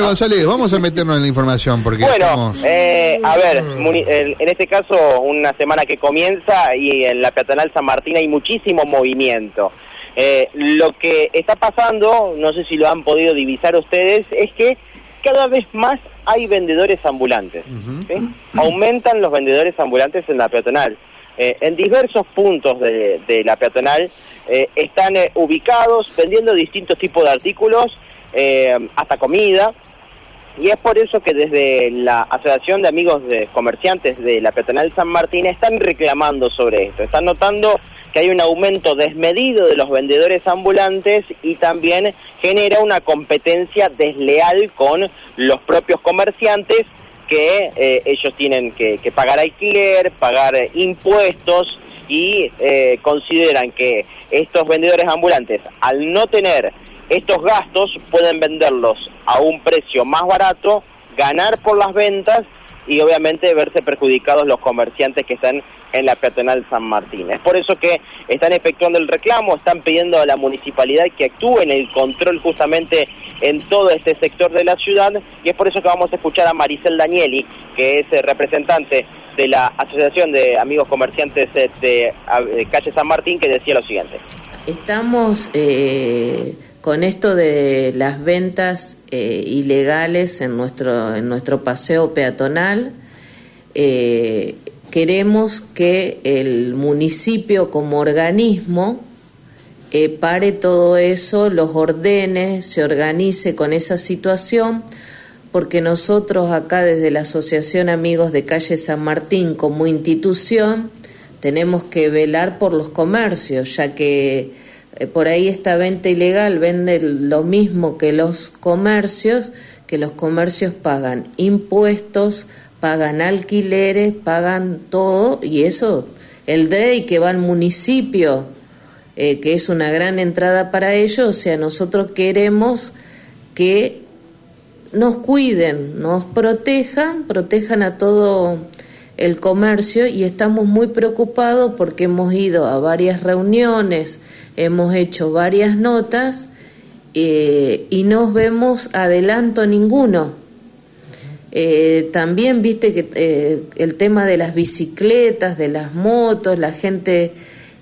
Bueno, González, vamos a meternos en la información porque Bueno, eh, a ver, en este caso una semana que comienza y en la peatonal San Martín hay muchísimo movimiento. Eh, lo que está pasando, no sé si lo han podido divisar ustedes, es que cada vez más hay vendedores ambulantes. Aumentan los vendedores ambulantes en la peatonal. Eh, en diversos puntos de, la peatonal eh, están ubicados vendiendo distintos tipos de artículos, hasta comida, y es por eso que desde la Asociación de Amigos de Comerciantes de la Peatonal San Martín están reclamando sobre esto, están notando que hay un aumento desmedido de los vendedores ambulantes y también genera una competencia desleal con los propios comerciantes que eh, ellos tienen que, pagar alquiler, pagar impuestos y eh, consideran que estos vendedores ambulantes, al no tener estos gastos, pueden venderlos a un precio más barato, ganar por las ventas y obviamente verse perjudicados los comerciantes que están en la peatonal San Martín. Es por eso que están efectuando el reclamo, están pidiendo a la municipalidad que actúe en el control justamente en todo este sector de la ciudad y es por eso que vamos a escuchar a Maricel Danieli, que es eh, representante de la Asociación de Amigos Comerciantes eh, de, Calle San Martín, que decía lo siguiente. Estamos eh, con esto de las ventas ilegales en nuestro, en nuestro paseo peatonal. Eh, queremos que el municipio como organismo eh, pare todo eso, los ordene, se organice con esa situación, porque nosotros acá desde la Asociación Amigos de Calle San Martín como institución tenemos que velar por los comercios, ya que eh, por ahí esta venta ilegal vende lo mismo que los comercios, que los comercios pagan impuestos, pagan alquileres, pagan todo y eso, el DREI que va al municipio, eh, que es una gran entrada para ellos, o sea, nosotros queremos que nos cuiden, nos protejan, protejan a todo el comercio y estamos muy preocupados porque hemos ido a varias reuniones, hemos hecho varias notas eh, y no vemos adelanto ninguno. Eh, también viste que eh, el tema de las bicicletas, de las motos, la gente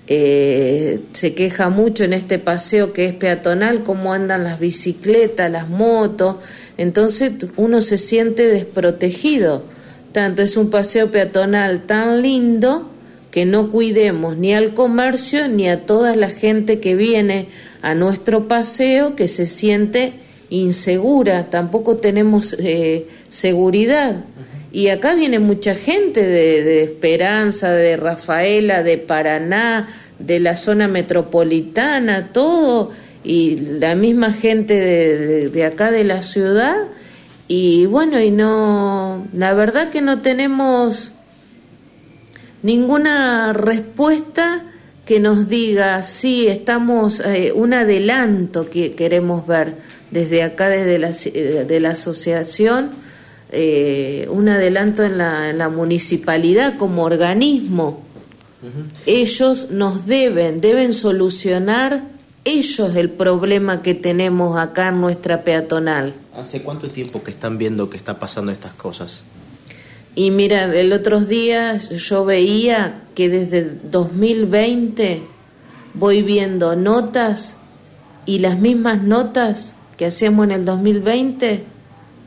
eh, se queja mucho en este paseo que es peatonal, cómo andan las bicicletas, las motos, entonces uno se siente desprotegido. Tanto es un paseo peatonal tan lindo que no cuidemos ni al comercio ni a toda la gente que viene a nuestro paseo que se siente insegura, tampoco tenemos eh, seguridad. Y acá viene mucha gente de, Esperanza, de Rafaela, de Paraná, de la zona metropolitana, todo, y la misma gente de, de, acá de la ciudad. Y bueno, y no, la verdad que no tenemos ninguna respuesta que nos diga, sí, estamos, eh, un adelanto que queremos ver desde acá, desde la, eh, de la asociación, eh, un adelanto en la, en la, municipalidad como organismo. Ellos nos deben, deben solucionar ellos el problema que tenemos acá en nuestra peatonal. ¿Hace cuánto tiempo que están viendo que está pasando estas cosas? Y mira, el otro día yo veía que desde 2020 voy viendo notas y las mismas notas que hacíamos en el 2020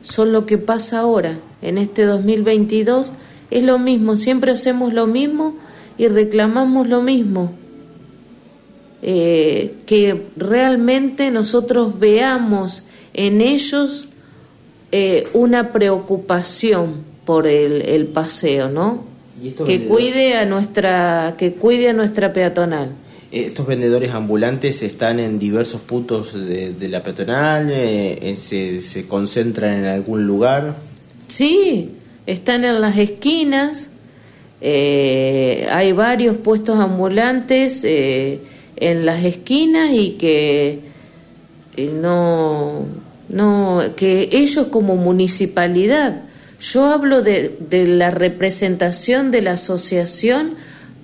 son lo que pasa ahora. En este 2022 es lo mismo, siempre hacemos lo mismo y reclamamos lo mismo. Eh, que realmente nosotros veamos en ellos eh, una preocupación por el, el paseo, ¿no? que cuide a nuestra que cuide a nuestra peatonal. Estos vendedores ambulantes están en diversos puntos de, la peatonal, eh, eh, se, se, concentran en algún lugar. Sí, están en las esquinas, eh, hay varios puestos ambulantes en las esquinas y que no, no, que ellos como municipalidad, yo hablo de, de la representación de la asociación,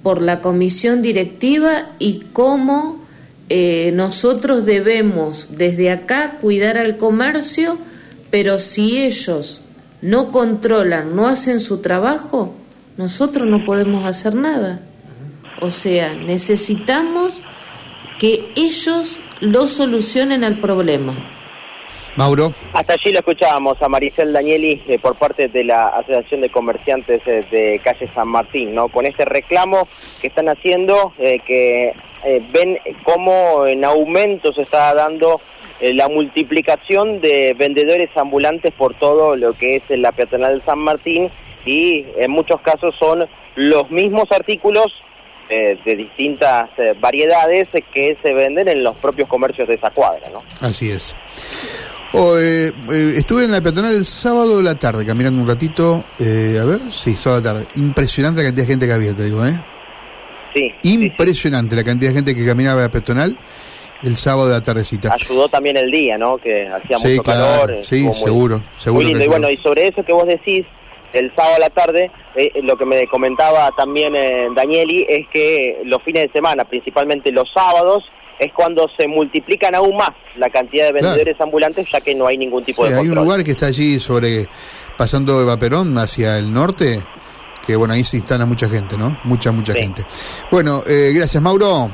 por la comisión directiva y cómo eh, nosotros debemos desde acá cuidar al comercio Pero si ellos no controlan, no hacen su trabajo, nosotros no podemos hacer nada. O sea, necesitamos que ellos lo solucionen al problema. Mauro. Hasta allí lo escuchábamos a Maricel Danieli eh, por parte de la Asociación de Comerciantes eh, de Calle San Martín, ¿no? Con este reclamo que están haciendo, eh, que ven cómo en aumento se está dando la multiplicación de vendedores ambulantes por todo lo que es la peatonal San Martín y en muchos casos son los mismos artículos de distintas variedades que se venden en los propios comercios de esa cuadra, ¿no? Así es. Oh, eh, eh, estuve en la peatonal el sábado de la tarde, caminando un ratito. Eh, a ver, sí, sábado de la tarde. Impresionante la cantidad de gente que había, te digo, ¿eh? Sí. Impresionante la cantidad de gente que caminaba la peatonal el sábado de la tardecita. Ayudó también el día, ¿no? Que hacía mucho calor. Sí, seguro, seguro. Muy lindo. Y bueno, y sobre eso que vos decís, el sábado a la tarde, lo que me comentaba también Danieli es que los fines de semana, principalmente los sábados, es cuando se multiplican aún más la cantidad de vendedores ambulantes, ya que no hay ningún tipo de control. Hay un lugar que está allí sobre, pasando de Vaperón hacia el norte, que bueno, ahí se instala mucha gente, ¿no? Mucha, mucha gente. Bueno, eh, gracias Mauro.